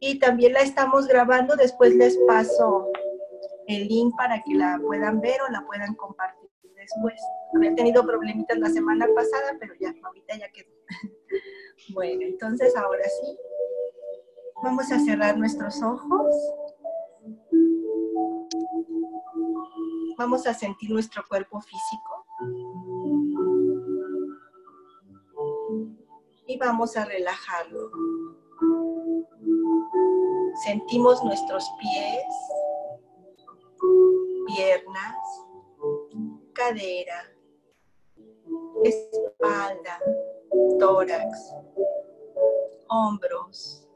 Y también la estamos grabando, después les paso el link para que la puedan ver o la puedan compartir después. Había tenido problemitas la semana pasada, pero ya, ahorita ya quedó. bueno, entonces ahora sí, vamos a cerrar nuestros ojos. Vamos a sentir nuestro cuerpo físico. Y vamos a relajarlo. Sentimos nuestros pies, piernas, cadera, espalda, tórax, hombros,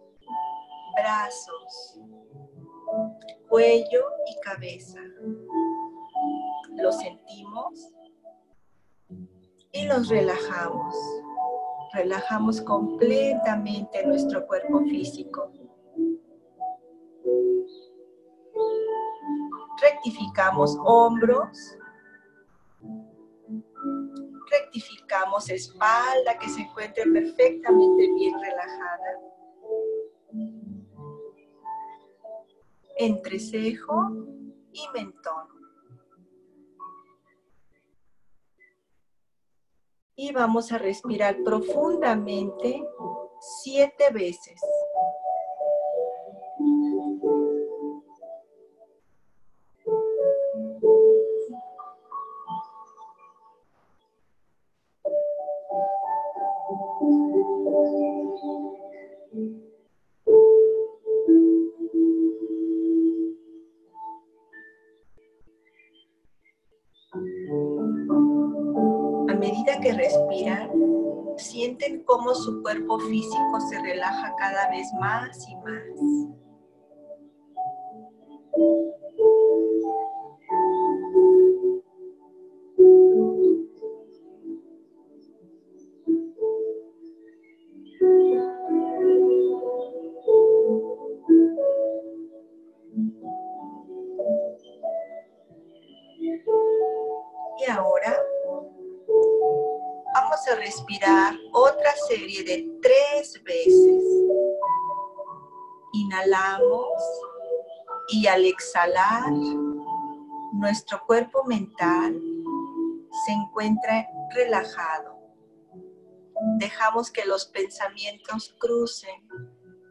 brazos, cuello y cabeza. Lo sentimos y los relajamos. Relajamos completamente nuestro cuerpo físico. Rectificamos hombros, rectificamos espalda que se encuentre perfectamente bien relajada. Entrecejo y mentón. Y vamos a respirar profundamente siete veces. Su cuerpo físico se relaja cada vez más y más. Exhalar, nuestro cuerpo mental se encuentra relajado. Dejamos que los pensamientos crucen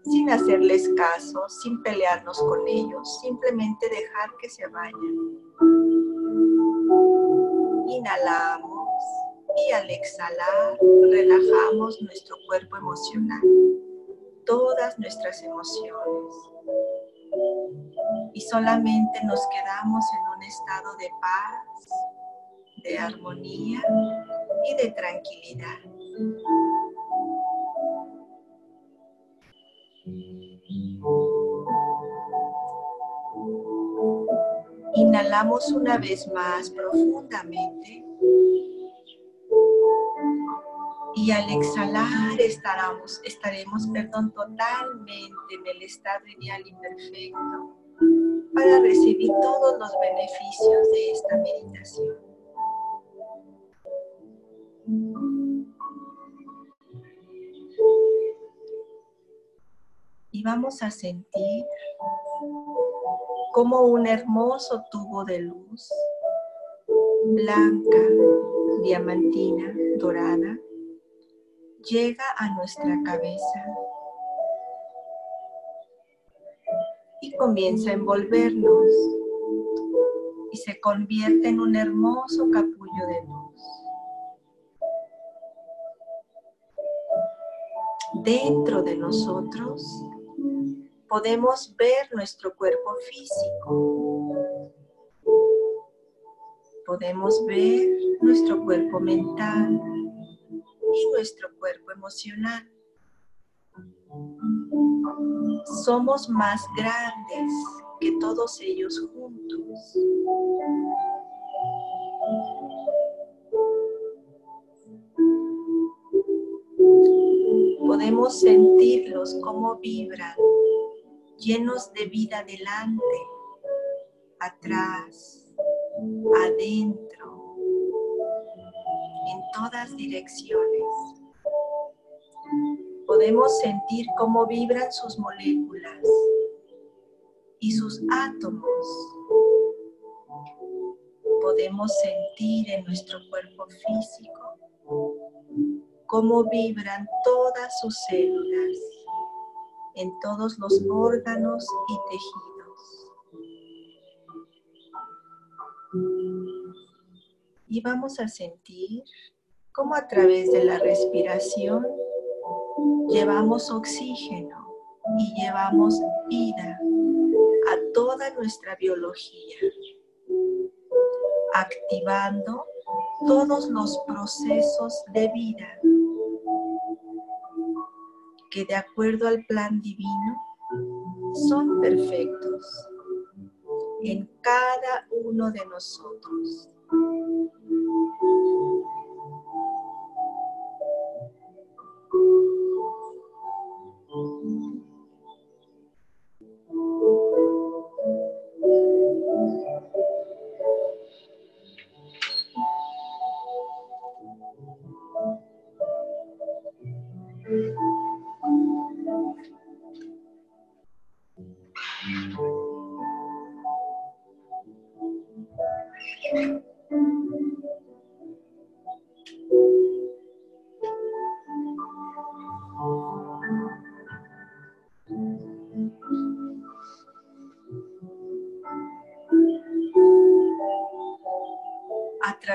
sin hacerles caso, sin pelearnos con ellos, simplemente dejar que se vayan. Inhalamos y al exhalar relajamos nuestro cuerpo emocional, todas nuestras emociones. Y solamente nos quedamos en un estado de paz, de armonía y de tranquilidad. Inhalamos una vez más profundamente y al exhalar estaremos, estaremos perdón, totalmente en el estado ideal y perfecto para recibir todos los beneficios de esta meditación. Y vamos a sentir como un hermoso tubo de luz blanca, diamantina, dorada, llega a nuestra cabeza y comienza a envolvernos y se convierte en un hermoso capullo de luz. Dentro de nosotros podemos ver nuestro cuerpo físico. Podemos ver nuestro cuerpo mental y nuestro cuerpo emocional. Somos más grandes que todos ellos juntos. Podemos sentirlos como vibran, llenos de vida adelante, atrás, adentro, en todas direcciones. Podemos sentir cómo vibran sus moléculas y sus átomos. Podemos sentir en nuestro cuerpo físico cómo vibran todas sus células en todos los órganos y tejidos. Y vamos a sentir cómo a través de la respiración llevamos oxígeno y llevamos vida a toda nuestra biología, activando todos los procesos de vida que de acuerdo al plan divino son perfectos en cada uno de nosotros.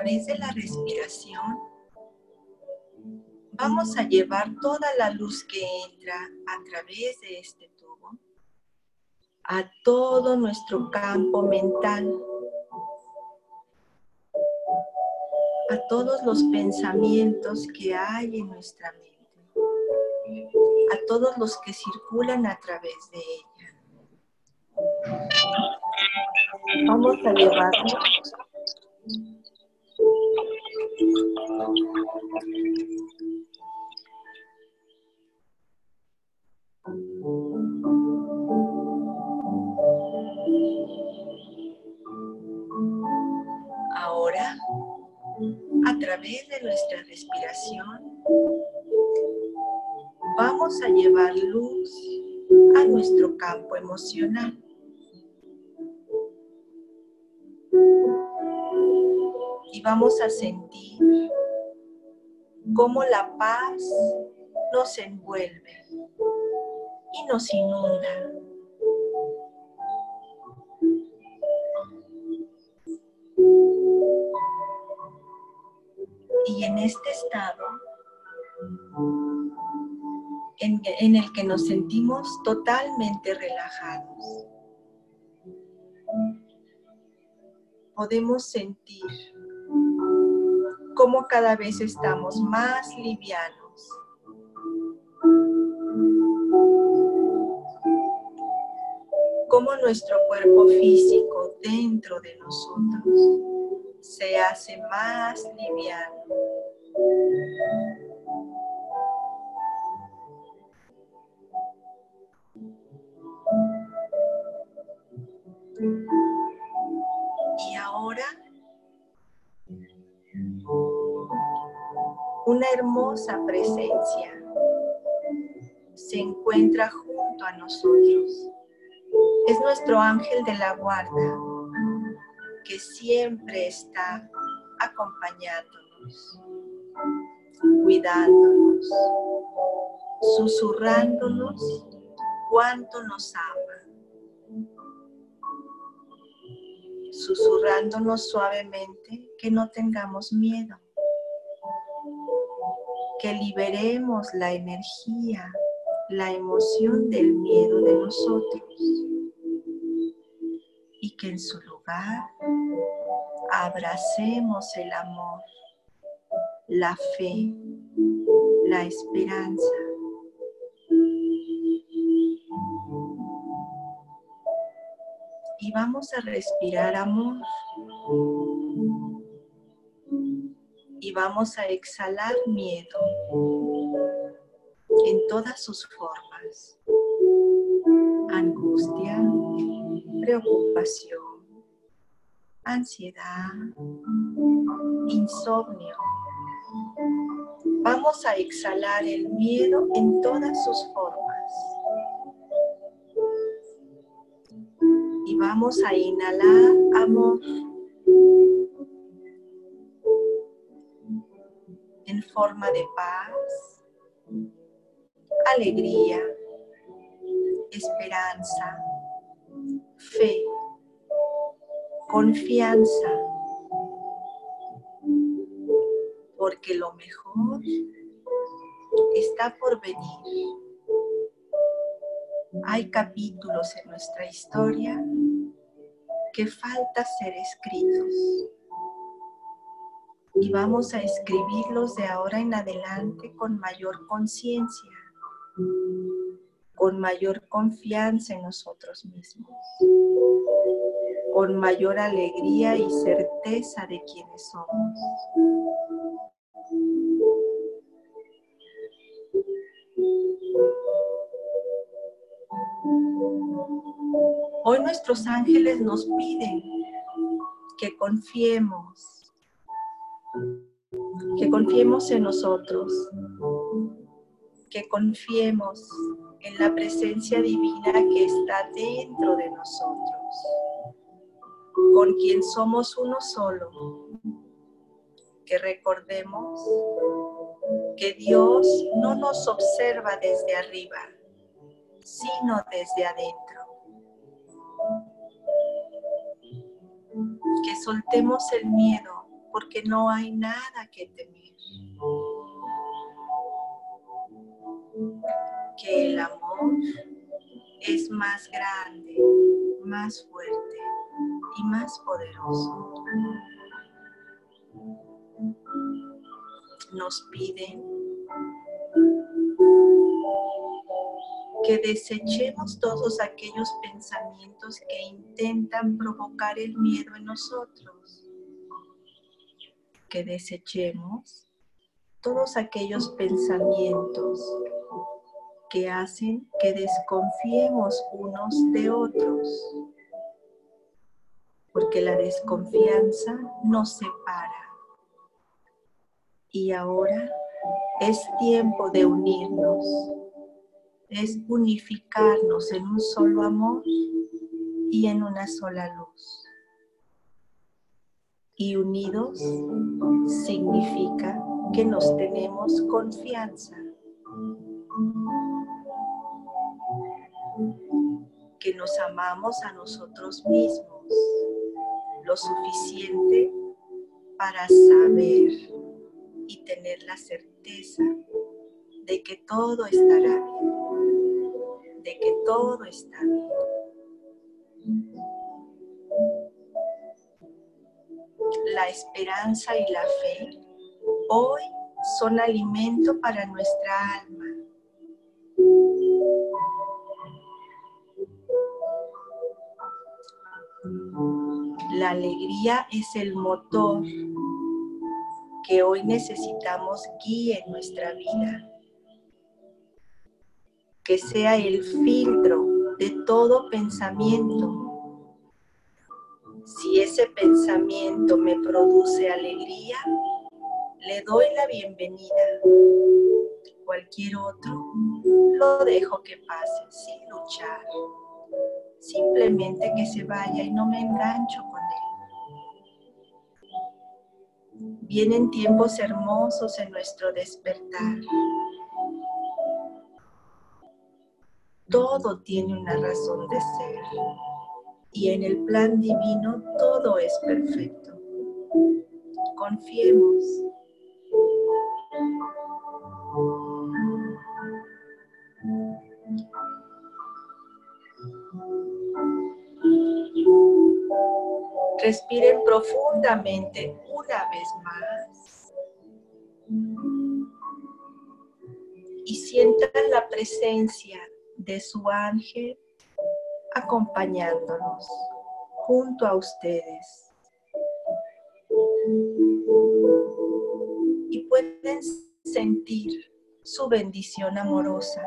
Través de la respiración, vamos a llevar toda la luz que entra a través de este tubo a todo nuestro campo mental, a todos los pensamientos que hay en nuestra mente, a todos los que circulan a través de ella. Vamos a llevarlo Ahora, a través de nuestra respiración, vamos a llevar luz a nuestro campo emocional. Y vamos a sentir cómo la paz nos envuelve y nos inunda. Y en este estado en, el que nos sentimos totalmente relajados, podemos sentir cómo cada vez estamos más livianos. Cómo nuestro cuerpo físico dentro de nosotros se hace más liviano. Una hermosa presencia se encuentra junto a nosotros. Es nuestro ángel de la guarda que siempre está acompañándonos, cuidándonos, susurrándonos cuánto nos ama, susurrándonos suavemente que no tengamos miedo que liberemos la energía, la emoción del miedo de nosotros y que en su lugar abracemos el amor, la fe, la esperanza. Y vamos a respirar amor y vamos a exhalar miedo en todas sus formas. Angustia, preocupación, ansiedad, insomnio, Vamos a exhalar el miedo en todas sus formas. Y vamos a inhalar amor. Forma de paz, alegría, esperanza, fe, confianza, porque lo mejor está por venir. Hay capítulos en nuestra historia que falta ser escritos y vamos a escribirlos de ahora en adelante con mayor conciencia con mayor confianza en nosotros mismos, con mayor alegría y certeza de quienes somos. Hoy nuestros ángeles nos piden que confiemos, que confiemos en nosotros, que confiemos en la presencia divina que está dentro de nosotros, con quien somos uno solo. Que recordemos que Dios no nos observa desde arriba, sino desde adentro. Que soltemos el miedo porque no hay nada que temer que el amor es más grande, más fuerte y más poderoso. Nos piden que desechemos todos aquellos pensamientos que intentan provocar el miedo en nosotros. Que desechemos todos aquellos pensamientos que hacen que desconfiemos unos de otros, porque la desconfianza nos separa. Y ahora es tiempo de unirnos, es unificarnos en un solo amor y en una sola luz. Y unidos significa que nos tenemos confianza que nos amamos a nosotros mismos lo suficiente para saber y tener la certeza de que todo estará bien, de que todo está bien. Esperanza y la fe hoy son alimento para nuestra alma La alegría es el motor que hoy necesitamos guíe nuestra vida. Que sea el filtro de todo pensamiento. Si ese pensamiento me produce alegría, le doy la bienvenida. Cualquier otro lo dejo que pase sin luchar. Simplemente que se vaya y no me engancho con Vienen tiempos hermosos en nuestro despertar. Todo tiene una razón de ser y en el plan divino todo es perfecto. Confiemos. Respiren profundamente una vez más. Y sientan la presencia de su ángel acompañándonos junto a ustedes. Y pueden sentir su bendición amorosa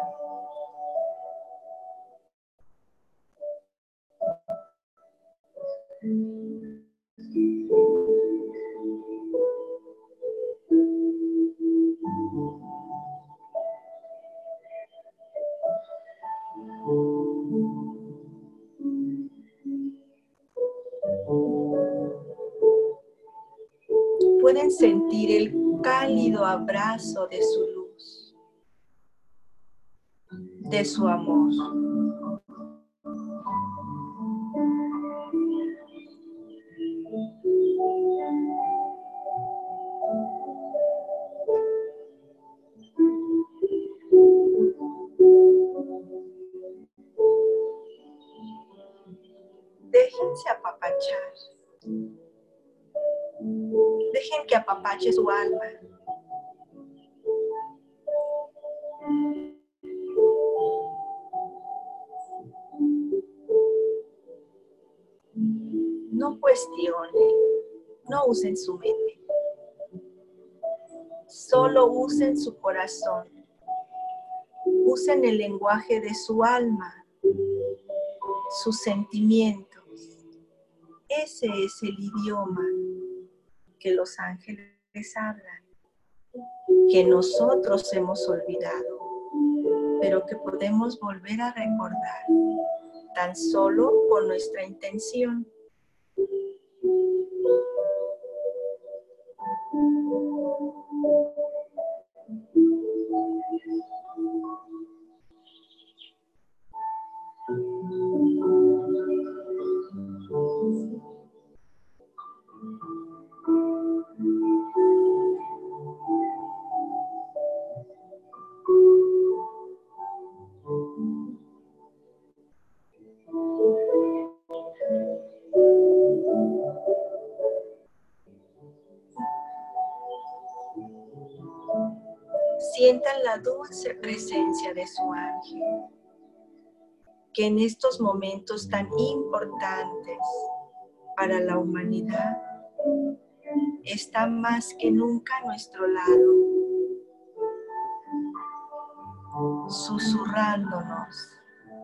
sentir el cálido abrazo de su luz, de su amor. Su alma. No cuestionen, no usen su mente. Solo usen su corazón. Usen el lenguaje de su alma, sus sentimientos. Ese es el idioma que los ángeles hablan, que nosotros hemos olvidado, pero que podemos volver a recordar tan solo con nuestra intención. Sientan la dulce presencia de su ángel, que en estos momentos tan importantes para la humanidad está más que nunca a nuestro lado, susurrándonos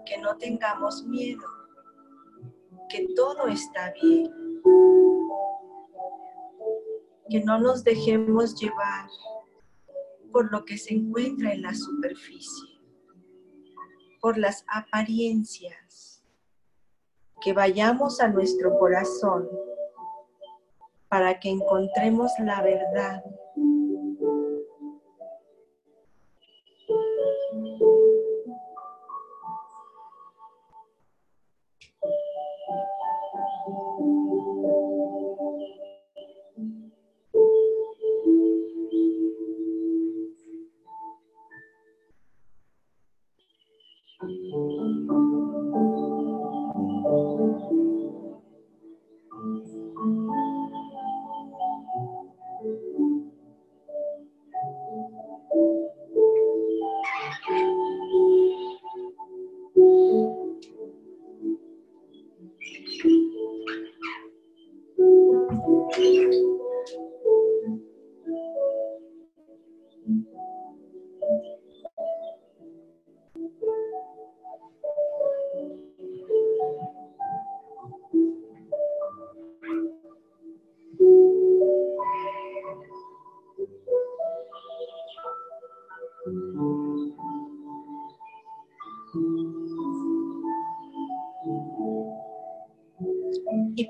que no tengamos miedo, que todo está bien, que no nos dejemos llevar por lo que se encuentra en la superficie, por las apariencias, que vayamos a nuestro corazón para que encontremos la verdad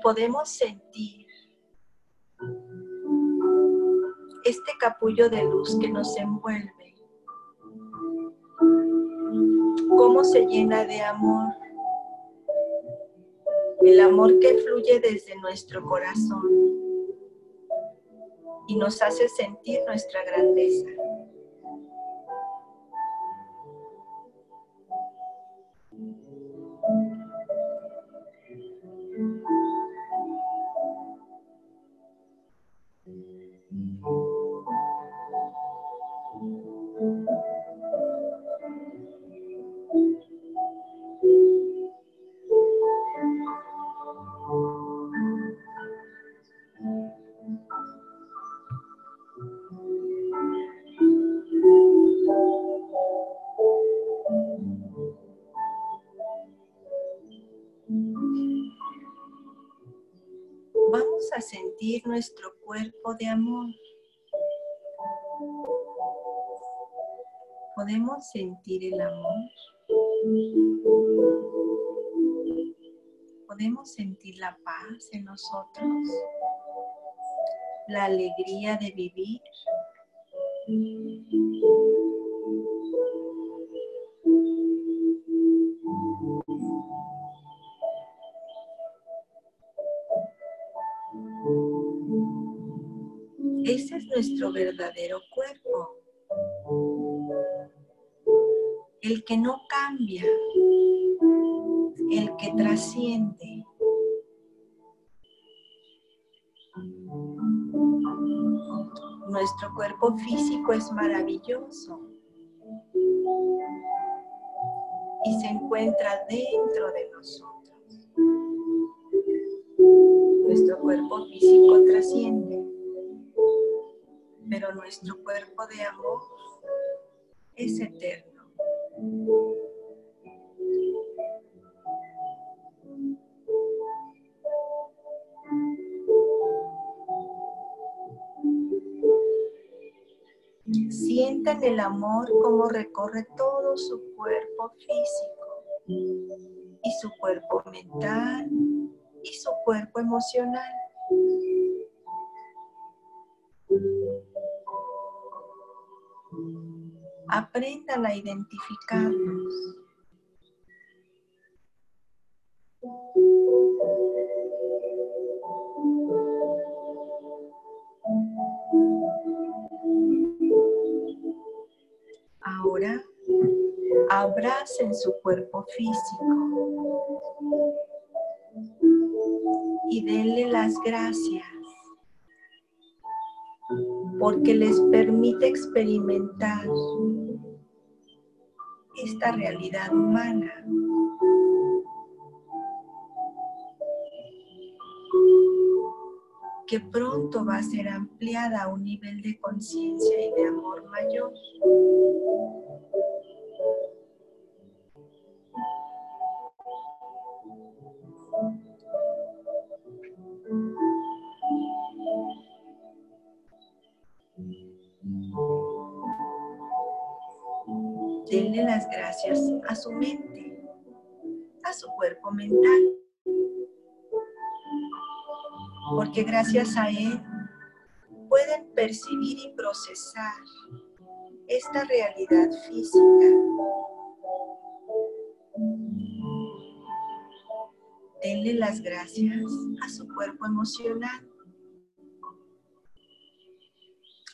podemos sentir este capullo de luz que nos envuelve, cómo se llena de amor, el amor que fluye desde nuestro corazón y nos hace sentir nuestra grandeza. Nuestro cuerpo de amor. Podemos sentir el amor. Podemos sentir la paz en nosotros. la alegría de vivir. Ese es nuestro verdadero cuerpo, el que no cambia, el que trasciende. Nuestro cuerpo físico es maravilloso y se encuentra dentro de nosotros. Nuestro cuerpo físico trasciende, nuestro cuerpo de amor es eterno. Sientan el amor como recorre todo su cuerpo físico y su cuerpo mental y su cuerpo emocional. Aprendan a identificarlos. Ahora abracen su cuerpo físico y denle las gracias porque les permite experimentar esta realidad humana. que pronto va a ser ampliada a un nivel de conciencia y de amor mayor. Gracias a su mente, a su cuerpo mental porque gracias a Él pueden percibir y procesar esta realidad física. Denle las gracias a su cuerpo emocional.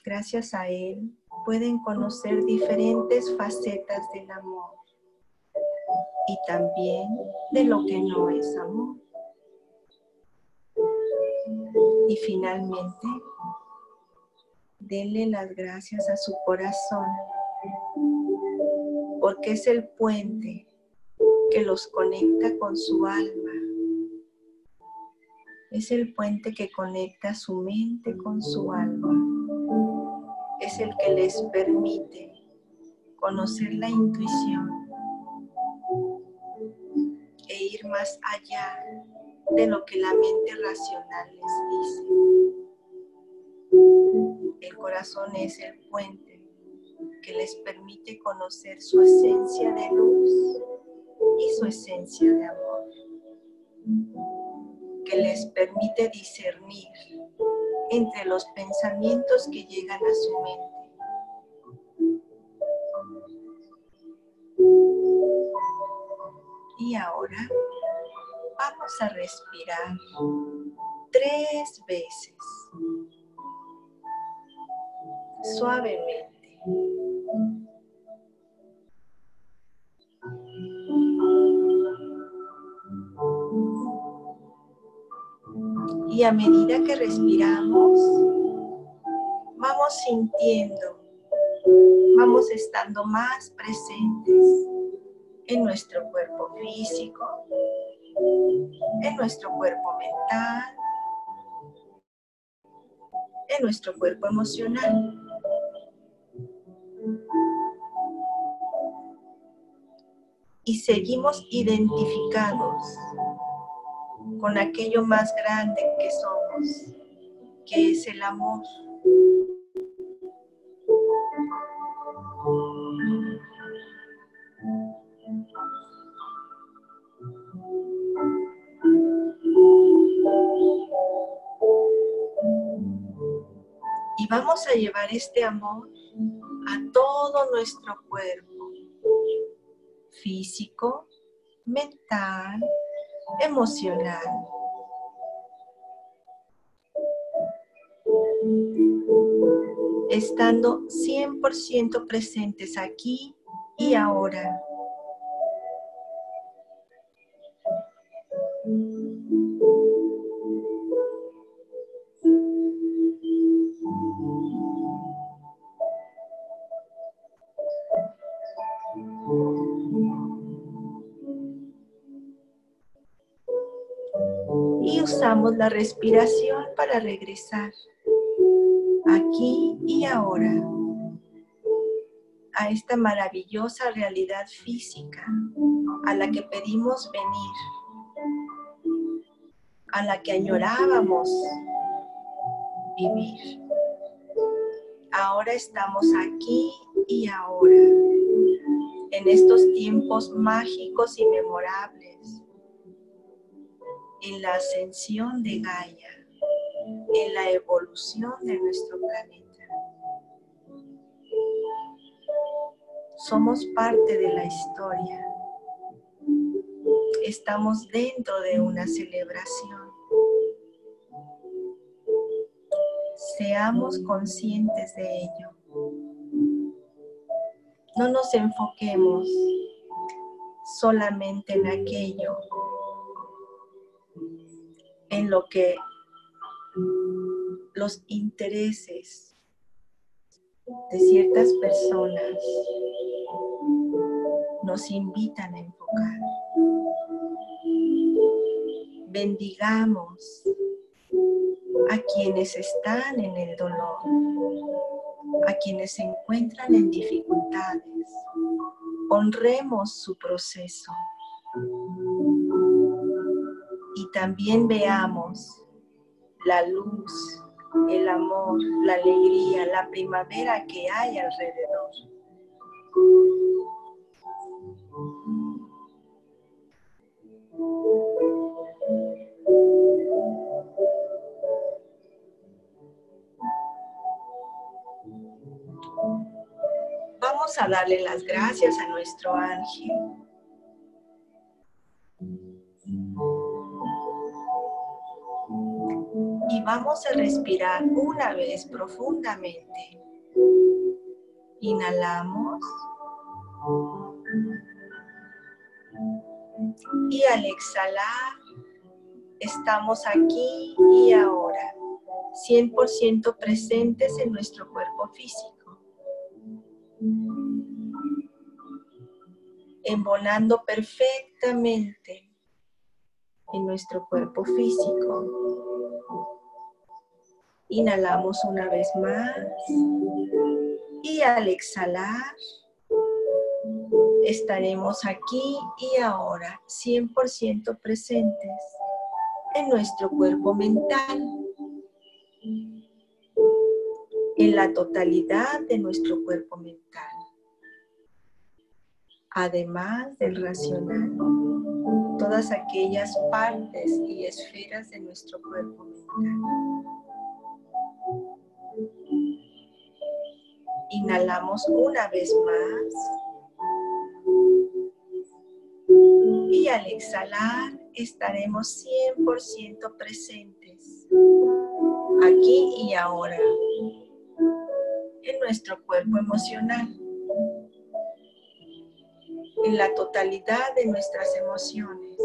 Gracias a Él pueden conocer diferentes facetas del amor y también de lo que no es amor. Y finalmente, denle las gracias a su corazón, porque es el puente que los conecta con su alma. Es el puente que conecta su mente con su alma. Es el que les permite conocer la intuición e ir más allá de lo que la mente racional les dice. El corazón es el puente que les permite conocer su esencia de luz y su esencia de amor, que les permite discernir entre los pensamientos que llegan a su mente. Y ahora vamos a respirar tres veces, suavemente. Y a medida que respiramos, vamos sintiendo, vamos estando más presentes en nuestro cuerpo físico, en nuestro cuerpo mental, en nuestro cuerpo emocional. Y seguimos identificados con aquello más grande que somos, que es el amor. vamos a llevar este amor a todo nuestro cuerpo, físico, mental, emocional. Estando 100% presentes aquí y ahora. Usamos la respiración para regresar aquí y ahora a esta maravillosa realidad física a la que pedimos venir, a la que añorábamos vivir. Ahora estamos aquí y ahora, en estos tiempos mágicos y memorables en la ascensión de Gaia, en la evolución de nuestro planeta. Somos parte de la historia. Estamos dentro de una celebración. Seamos conscientes de ello. No nos enfoquemos solamente en aquello en lo que los intereses de ciertas personas nos invitan a enfocar. Bendigamos a quienes están en el dolor, a quienes se encuentran en dificultades. Honremos su proceso y también veamos la luz, el amor, la alegría, la primavera que hay alrededor. Vamos a darle las gracias a nuestro ángel vamos a respirar una vez profundamente. Inhalamos. Y al exhalar, estamos aquí y ahora, 100% presentes en nuestro cuerpo físico. Embonando perfectamente en nuestro cuerpo físico. Inhalamos una vez más. Y al exhalar estaremos aquí y ahora 100% presentes en nuestro cuerpo mental, en la totalidad de nuestro cuerpo mental, además del racional, todas aquellas partes y esferas de nuestro cuerpo mental. Inhalamos una vez más. Y al exhalar estaremos 100% presentes aquí y ahora en nuestro cuerpo emocional, en la totalidad de nuestras emociones.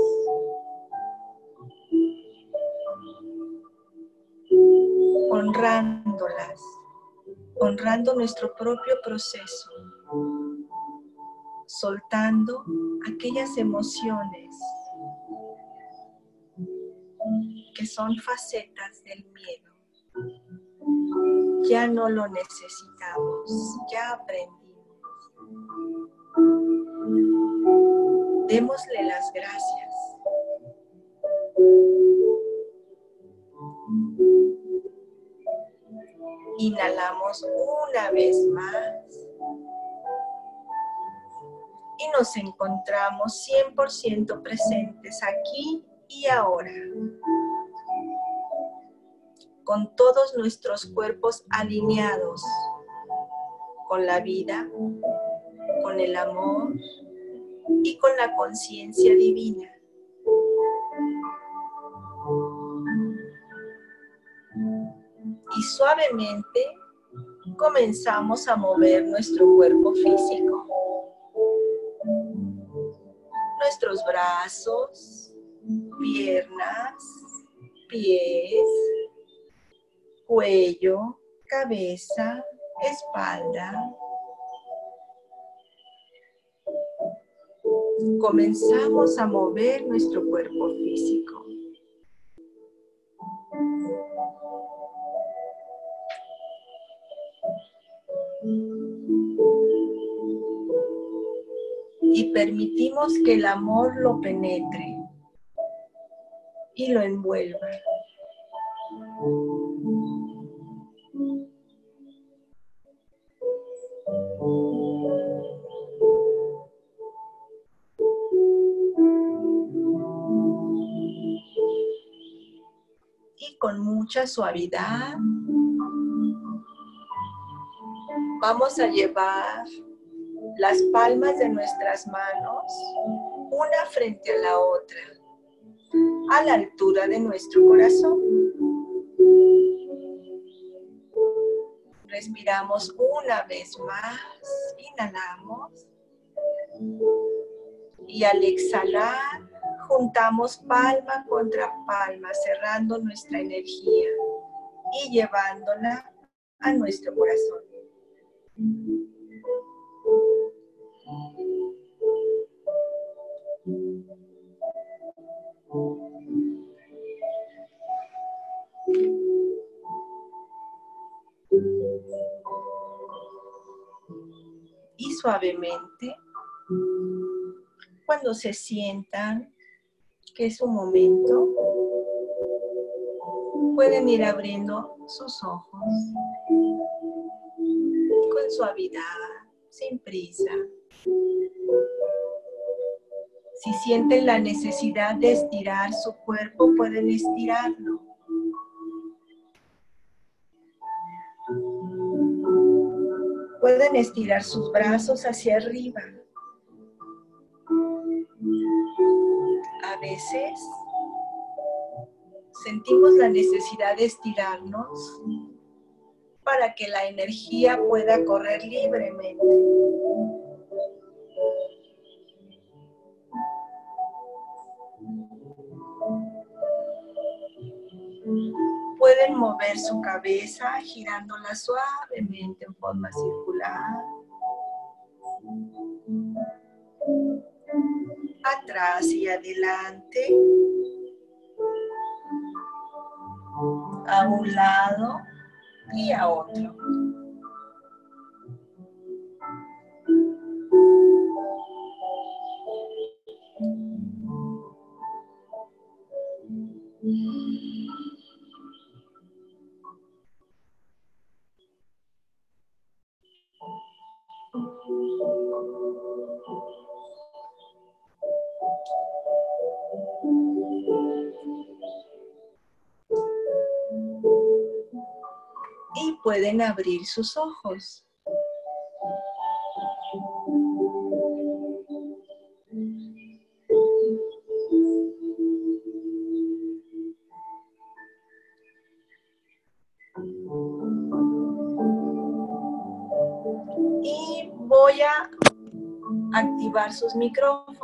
honrándolas honrando nuestro propio proceso, soltando aquellas emociones que son facetas del miedo. Ya no lo necesitamos, ya aprendimos. Démosle las gracias. Inhalamos una vez más. Y nos encontramos 100% presentes aquí y ahora. con todos nuestros cuerpos alineados con la vida, con el amor y con la conciencia divina. Y suavemente comenzamos a mover nuestro cuerpo físico. Nuestros brazos, piernas, pies, cuello, cabeza, espalda. Comenzamos a mover nuestro cuerpo físico. Y permitimos que el amor lo penetre y lo envuelva. con mucha suavidad vamos a llevar las palmas de nuestras manos una frente a la otra, a la altura de nuestro corazón. Respiramos una vez más, inhalamos y al exhalar juntamos palma contra palma, cerrando nuestra energía y llevándola a nuestro corazón. Y suavemente, cuando se sientan que es un momento, pueden ir abriendo sus ojos con suavidad, sin prisa. Si sienten la necesidad de estirar su cuerpo, pueden estirarlo. Pueden estirar sus brazos hacia arriba. veces sentimos la necesidad de estirarnos para que la energía pueda correr libremente. Mover su cabeza girándola suavemente en forma circular atrás y adelante, a un lado y a otro. Abrir sus ojos. Y voy a activar sus micrófonos.